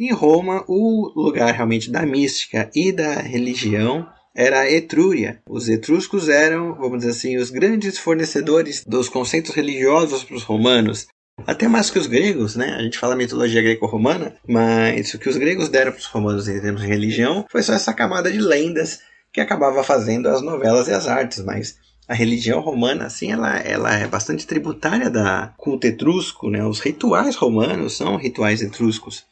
Em Roma, o lugar realmente da mística e da religião era a Etrúria. Os etruscos eram, vamos dizer assim, os grandes fornecedores dos conceitos religiosos para os romanos. Até mais que os gregos, né? A gente fala mitologia greco-romana, mas o que os gregos deram para os romanos em termos de religião foi só essa camada de lendas que acabava fazendo as novelas e as artes, mas a religião romana, assim, ela, ela é bastante tributária da culto etrusco, né? Os rituais romanos são rituais etruscos.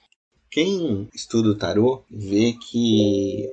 Quem estuda o tarô vê que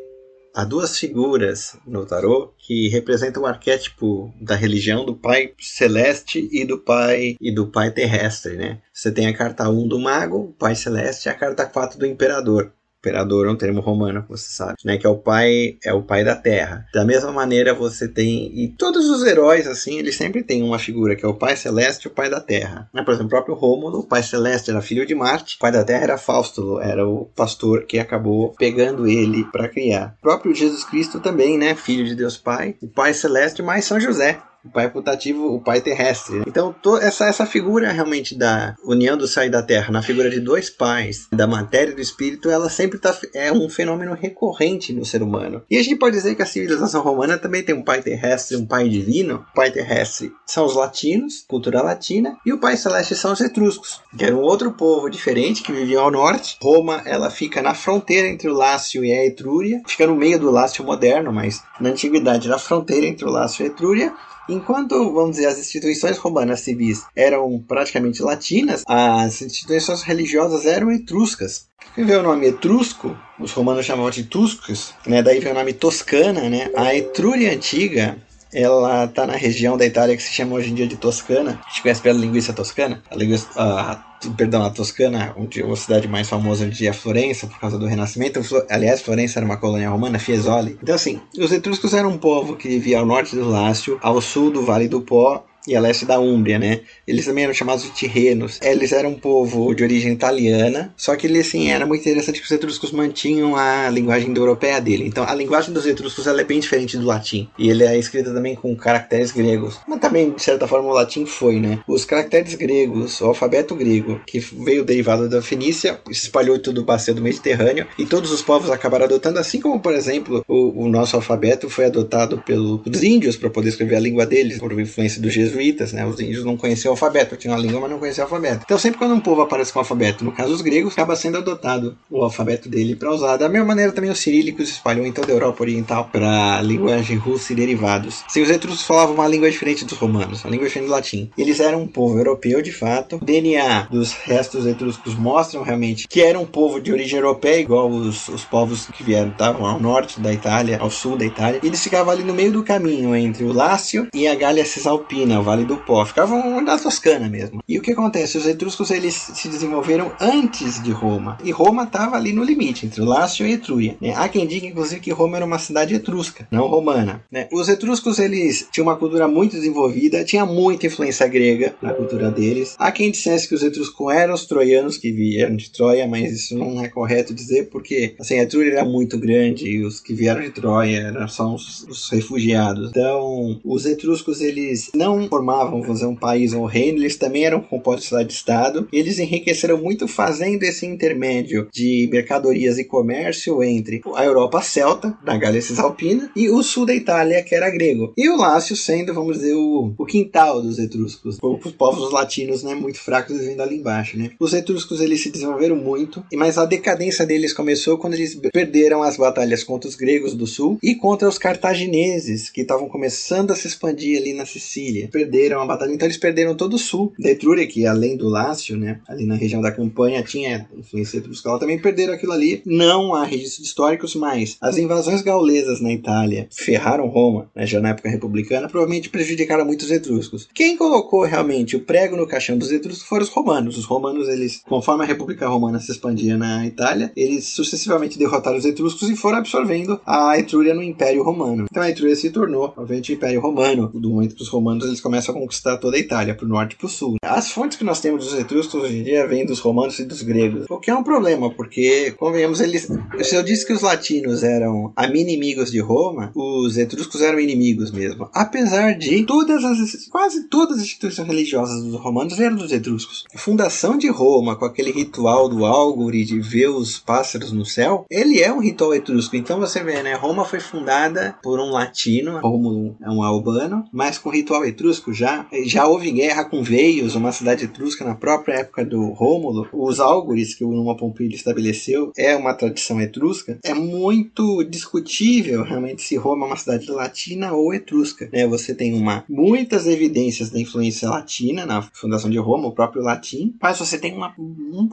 há duas figuras no tarô que representam o arquétipo da religião do pai celeste e do pai e do pai terrestre, né? Você tem a carta 1 do mago, o pai celeste, e a carta 4 do imperador. Imperador é um termo romano, você sabe, né? Que é o pai, é o pai da terra. Da mesma maneira você tem e todos os heróis assim, eles sempre têm uma figura que é o pai celeste e o pai da terra. Né? Por exemplo, o próprio Rômulo, o pai celeste era filho de Marte, o pai da terra era Fausto, era o pastor que acabou pegando ele para criar. O próprio Jesus Cristo também, né? Filho de Deus Pai, o pai celeste mais São José, o pai putativo, o pai terrestre. Então, to, essa, essa figura realmente da união do céu e da terra, na figura de dois pais, da matéria e do espírito, ela sempre tá, é um fenômeno recorrente no ser humano. E a gente pode dizer que a civilização romana também tem um pai terrestre um pai divino. O pai terrestre são os latinos, cultura latina, e o pai celeste são os etruscos, que era um outro povo diferente que vivia ao norte. Roma, ela fica na fronteira entre o Lácio e a Etrúria, fica no meio do Lácio moderno, mas na antiguidade na fronteira entre o Lácio e a Etrúria. Enquanto, vamos dizer, as instituições romanas civis eram praticamente latinas, as instituições religiosas eram etruscas. Vê o nome etrusco, os romanos chamavam de tuscos, né? daí vem o nome toscana, né? A Etrúria antiga, ela está na região da Itália que se chama hoje em dia de Toscana. A gente conhece pela linguiça toscana. A linguiça, a perdão, a Toscana, onde a cidade mais famosa onde é Florença, por causa do Renascimento. Aliás, Florença era uma colônia romana, Fiesole. Então, assim, os etruscos eram um povo que vivia ao norte do Lácio, ao sul do Vale do Pó e a leste da Úmbria, né? Eles também eram chamados de Tirrenos. Eles eram um povo de origem italiana, só que eles, assim, era muito interessante que os etruscos mantinham a linguagem europeia dele. Então, a linguagem dos etruscos ela é bem diferente do latim. E ele é escrito também com caracteres gregos. Mas também, de certa forma, o latim foi, né? Os caracteres gregos, o alfabeto grego, que veio derivado da Fenícia, se espalhou tudo o bacia do Mediterrâneo, e todos os povos acabaram adotando, assim como, por exemplo, o, o nosso alfabeto foi adotado pelos índios para poder escrever a língua deles, por influência dos jesuítas jesuítas, né? Os índios não conheciam o alfabeto, tinham a língua, mas não conheciam o alfabeto. Então, sempre quando um povo aparece com o alfabeto, no caso os gregos, acaba sendo adotado o alfabeto dele para usar. Da mesma maneira, também os cirílicos espalhou em toda a Europa Oriental para linguagem russa e derivados. Se os etruscos falavam uma língua diferente dos romanos, uma língua diferente do latim. Eles eram um povo europeu de fato. O DNA dos restos etruscos mostram realmente que era um povo de origem europeia, igual os, os povos que vieram, estavam ao norte da Itália, ao sul da Itália. E eles ficavam ali no meio do caminho entre o Lácio e a Gália Cisalpina, Vale do Pó, ficavam na Toscana mesmo. E o que acontece? Os etruscos eles se desenvolveram antes de Roma, e Roma estava ali no limite, entre Lácio e Etruria. Né? Há quem diga, inclusive, que Roma era uma cidade etrusca, não romana. Né? Os etruscos eles tinham uma cultura muito desenvolvida, tinha muita influência grega na cultura deles. Há quem dissesse que os etruscos eram os troianos que vieram de Troia, mas isso não é correto dizer, porque assim, a Etruria era muito grande e os que vieram de Troia eram só os, os refugiados. Então, os etruscos eles não formavam fazer um país ou um reino, eles também eram compostos de cidade-estado. Eles enriqueceram muito fazendo esse intermédio de mercadorias e comércio entre a Europa celta, da Gália Cisalpina, e o sul da Itália, que era grego. E o Lácio sendo, vamos dizer, o, o quintal dos etruscos. Os povos latinos, né, muito fracos vivendo ali embaixo, né. Os etruscos, eles se desenvolveram muito, mas a decadência deles começou quando eles perderam as batalhas contra os gregos do sul e contra os cartagineses, que estavam começando a se expandir ali na Sicília. Perderam uma batalha. Então eles perderam todo o sul da Etrúria, que além do Lácio, né, ali na região da Campanha, tinha influência etruscal, também perderam aquilo ali. Não há registros históricos, mas as invasões gaulesas na Itália ferraram Roma, né, já na época republicana, provavelmente prejudicaram muitos etruscos. Quem colocou realmente o prego no caixão dos etruscos foram os romanos. Os romanos, eles, conforme a República Romana se expandia na Itália, eles sucessivamente derrotaram os etruscos e foram absorvendo a Etrúria no Império Romano. Então a Etrúria se tornou, obviamente, o Império Romano. Do momento que os romanos eles começam começam a conquistar toda a Itália, para o norte e para o sul. As fontes que nós temos dos etruscos hoje em dia vêm dos romanos e dos gregos, o que é um problema, porque, convenhamos, eles. Se eu disse que os latinos eram inimigos de Roma, os etruscos eram inimigos mesmo. Apesar de todas as. quase todas as instituições religiosas dos romanos eram dos etruscos. A fundação de Roma, com aquele ritual do Álgore de ver os pássaros no céu, ele é um ritual etrusco. Então você vê, né? Roma foi fundada por um latino, Rômulo é um albano, mas com ritual etrusco já. Já houve guerra com Veios, uma cidade etrusca na própria época do Rômulo. Os álgores que o Numa Pompílio estabeleceu é uma tradição etrusca. É muito discutível realmente se Roma é uma cidade latina ou etrusca. Né? Você tem uma muitas evidências da influência latina na fundação de Roma, o próprio latim, mas você tem uma, um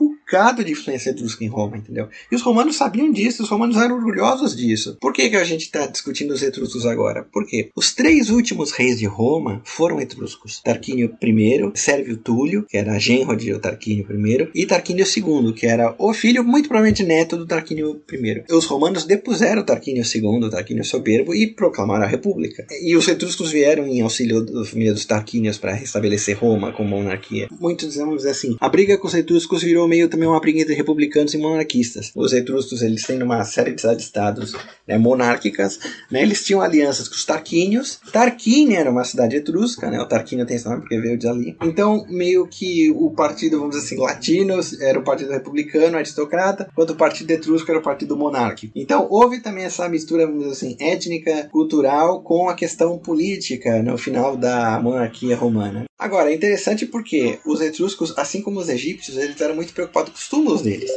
de influência etrusca em Roma, entendeu? E os romanos sabiam disso, os romanos eram orgulhosos disso. Por que, que a gente está discutindo os etruscos agora? Porque os três últimos reis de Roma foram etruscos. Tarquínio I, Sérvio Túlio, que era genro de Tarquínio I, e Tarquínio II, que era o filho, muito provavelmente neto do Tarquínio I. Os romanos depuseram Tarquínio II, Tarquínio Soberbo, e proclamaram a República. E os etruscos vieram em auxílio da família dos Tarquínios para restabelecer Roma como monarquia. Muitos, vamos dizer assim, a briga com os etruscos virou meio também uma briga entre republicanos e monarquistas. Os etruscos, eles têm uma série de cidades-estados né, monárquicas, né, eles tinham alianças com os Tarquínios. Tarquínia era uma cidade etrusca, né, o Tarquínio tem esse nome porque veio de ali. Então, meio que o partido, vamos dizer assim, latino era o partido republicano, aristocrata, enquanto o partido etrusco era o partido monárquico. Então, houve também essa mistura, vamos dizer assim, étnica, cultural com a questão política no final da monarquia romana. Agora, é interessante porque os etruscos, assim como os egípcios, eles eram muito preocupados com os túmulos deles.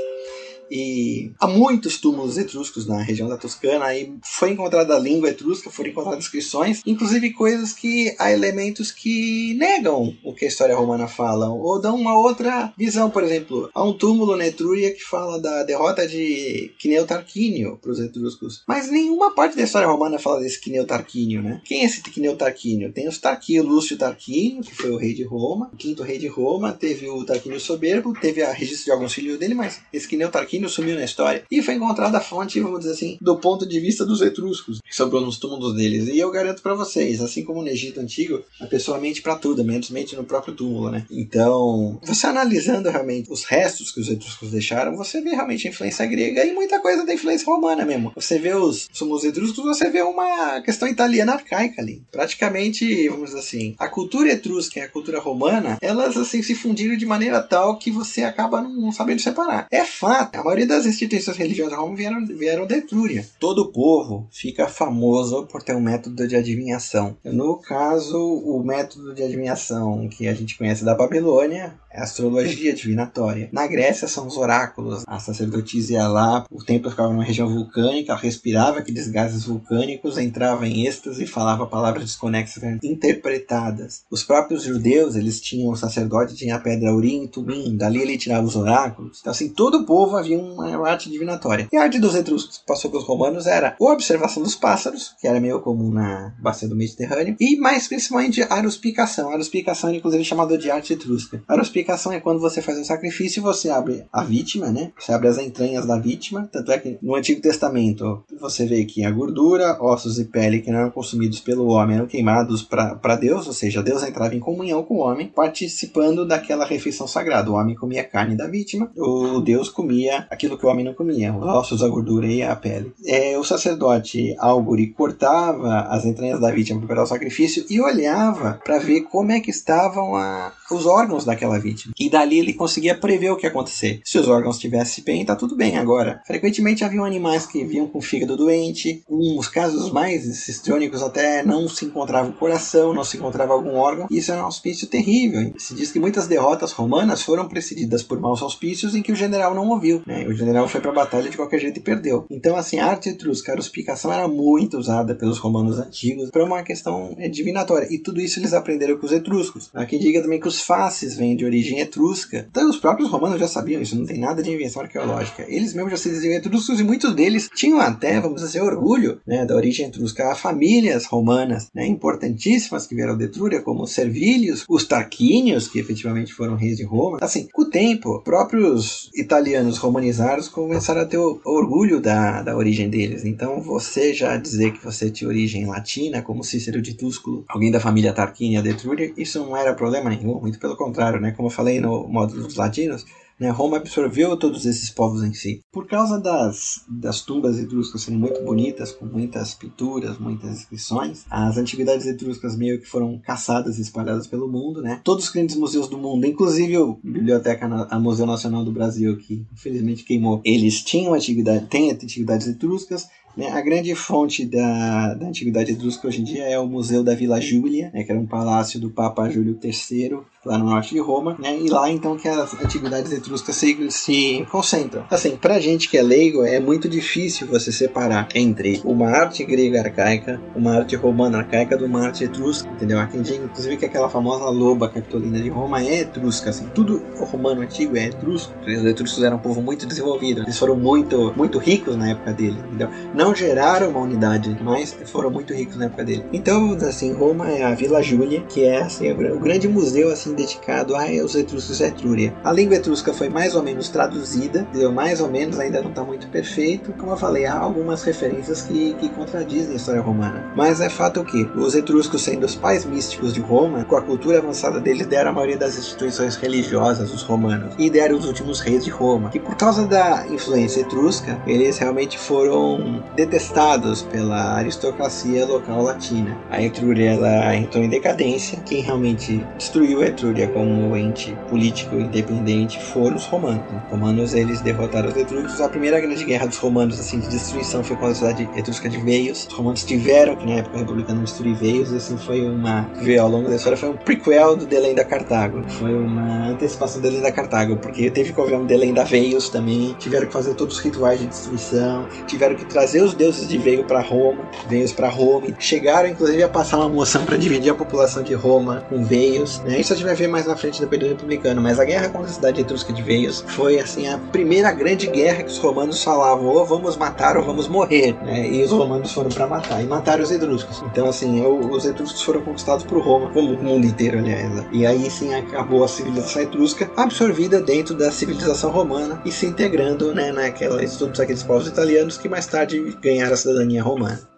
E há muitos túmulos etruscos na região da Toscana e foi encontrada a língua etrusca, foram encontradas inscrições, inclusive coisas que há elementos que negam o que a história romana fala ou dão uma outra visão. Por exemplo, há um túmulo na Etrúria que fala da derrota de Quineu Tarquínio para os etruscos, mas nenhuma parte da história romana fala desse Quineu Tarquínio, né? Quem é esse Quineu Tarquínio? Tem os Tarquínio, Lúcio Tarquínio, que foi o rei de Roma, o quinto rei de Roma, teve o Tarquínio Soberbo, teve a registro de alguns filhos dele, mas esse Quineu Tarquínio Sumiu na história. E foi encontrada a fonte, vamos dizer assim, do ponto de vista dos etruscos, que sobrou nos túmulos deles. E eu garanto para vocês, assim como no Egito Antigo, a pessoa mente para tudo, menos mente no próprio túmulo, né? Então, você analisando realmente os restos que os etruscos deixaram, você vê realmente a influência grega e muita coisa da influência romana mesmo. Você vê os sumos etruscos, você vê uma questão italiana arcaica ali. Praticamente, vamos dizer assim, a cultura etrusca e a cultura romana, elas assim se fundiram de maneira tal que você acaba não sabendo separar. É fato, maioria das instituições religiosas de Roma vieram, vieram da Etrúria. Todo povo fica famoso por ter um método de adivinhação. No caso, o método de adivinhação que a gente conhece da Babilônia é a astrologia divinatória. Na Grécia são os oráculos. A sacerdotisa ia lá, o templo ficava numa região vulcânica, ela respirava aqueles gases vulcânicos, entrava em êxtase e falava palavras desconexas interpretadas. Os próprios judeus, eles tinham o sacerdote, tinha a pedra Urim e Tumim, dali ele tirava os oráculos. Então assim, todo o povo havia uma arte divinatória. E a arte dos etruscos passou pelos romanos era a observação dos pássaros, que era meio comum na bacia do Mediterrâneo, e mais principalmente a aruspicação. A aruspicação é inclusive chamada de arte etrusca. A aruspicação é quando você faz um sacrifício e você abre a vítima, né? Você abre as entranhas da vítima. Tanto é que no Antigo Testamento você vê que a gordura, ossos e pele que não eram consumidos pelo homem eram queimados para Deus, ou seja, Deus entrava em comunhão com o homem, participando daquela refeição sagrada. O homem comia carne da vítima, o Deus comia aquilo que o homem não comia, os ossos, a gordura e a pele. É, o sacerdote Álgore cortava as entranhas da vítima para preparar o sacrifício e olhava para ver como é que estavam a, os órgãos daquela vítima. E dali ele conseguia prever o que ia acontecer. Se os órgãos estivessem bem, tá tudo bem agora. Frequentemente haviam animais que vinham com o fígado doente. Nos casos mais histriônicos até não se encontrava o coração, não se encontrava algum órgão. Isso era um auspício terrível. Se diz que muitas derrotas romanas foram precedidas por maus auspícios em que o general não ouviu. Né? O general foi para a batalha de qualquer jeito e perdeu. Então, assim, a arte etrusca, a aruspicação era muito usada pelos romanos antigos para uma questão é, divinatória. E tudo isso eles aprenderam com os etruscos. Aqui diga também que os faces vêm de origem etrusca. Então, os próprios romanos já sabiam isso, não tem nada de invenção arqueológica. Eles mesmos já se diziam etruscos e muitos deles tinham até, vamos dizer, orgulho né, da origem etrusca. Há famílias romanas né, importantíssimas que vieram de Etrúria, como os Servílios, os Tarquínios, que efetivamente foram reis de Roma. Assim, com o tempo, próprios italianos romanizados colonizados começaram a ter orgulho da, da origem deles. Então, você já dizer que você tinha origem latina, como Cícero de Túsculo, alguém da família Tarquínia de Etrúria, isso não era problema nenhum, muito pelo contrário, né? Como eu falei no módulo dos latinos, né? Roma absorveu todos esses povos em si. Por causa das, das tumbas etruscas sendo muito bonitas, com muitas pinturas, muitas inscrições, as antiguidades etruscas meio que foram caçadas e espalhadas pelo mundo. Né? Todos os grandes museus do mundo, inclusive a Biblioteca a Museu Nacional do Brasil, que infelizmente queimou, eles tinham antiguidade, têm antiguidades etruscas? A grande fonte da, da antiguidade etrusca hoje em dia é o Museu da Vila Júlia, né? que era um palácio do Papa Júlio III, lá no norte de Roma, né? e lá então que as antiguidades etruscas se, se concentram. Assim, pra gente que é leigo, é muito difícil você separar entre uma arte grega arcaica, uma arte romana arcaica, de uma arte etrusca, entendeu? Diga, inclusive, que aquela famosa loba capitolina de Roma é etrusca, assim, tudo romano antigo é etrusco. Os etruscos eram um povo muito desenvolvido, eles foram muito, muito ricos na época dele, entendeu? Não não geraram uma unidade, mas foram muito ricos na época dele. Então, assim, Roma é a Vila Júlia, que é assim, o grande museu assim dedicado aos etruscos da Etrúria. A língua etrusca foi mais ou menos traduzida, deu mais ou menos, ainda não está muito perfeito. Como eu falei, há algumas referências que, que contradizem a história romana. Mas é fato que os etruscos, sendo os pais místicos de Roma, com a cultura avançada deles, deram a maioria das instituições religiosas, os romanos, e deram os últimos reis de Roma. E por causa da influência etrusca, eles realmente foram detestados pela aristocracia local latina. A Etrúria ela entrou em decadência. Quem realmente destruiu a Etrúria como ente político independente foram os romanos. Os romanos eles derrotaram os etruscos. A primeira grande guerra dos romanos assim de destruição foi contra a cidade etrusca de Veios. Os romanos tiveram que na época republicana destruir Veios. Assim foi uma veio ao longo da história foi um prequel do Delém da Cartago. Foi uma antecipação do Delém da Cartago, porque teve que haver um Delém da Veios também. Tiveram que fazer todos os rituais de destruição. Tiveram que trazer os deuses de veio para Roma, veios para Roma. Chegaram inclusive a passar uma moção para dividir a população de Roma com veios. Né? Isso a gente vai ver mais na frente do período republicano, mas a guerra contra a cidade etrusca de veios foi assim a primeira grande guerra que os romanos falavam ou vamos matar ou vamos morrer, né? E os romanos foram para matar e mataram os etruscos. Então assim, os etruscos foram conquistados por Roma, como o mundo inteiro, aliás. Né? E aí sim acabou a civilização etrusca absorvida dentro da civilização romana e se integrando, né, naquela todos aqueles povos italianos que mais tarde ganharam a cidadania romana.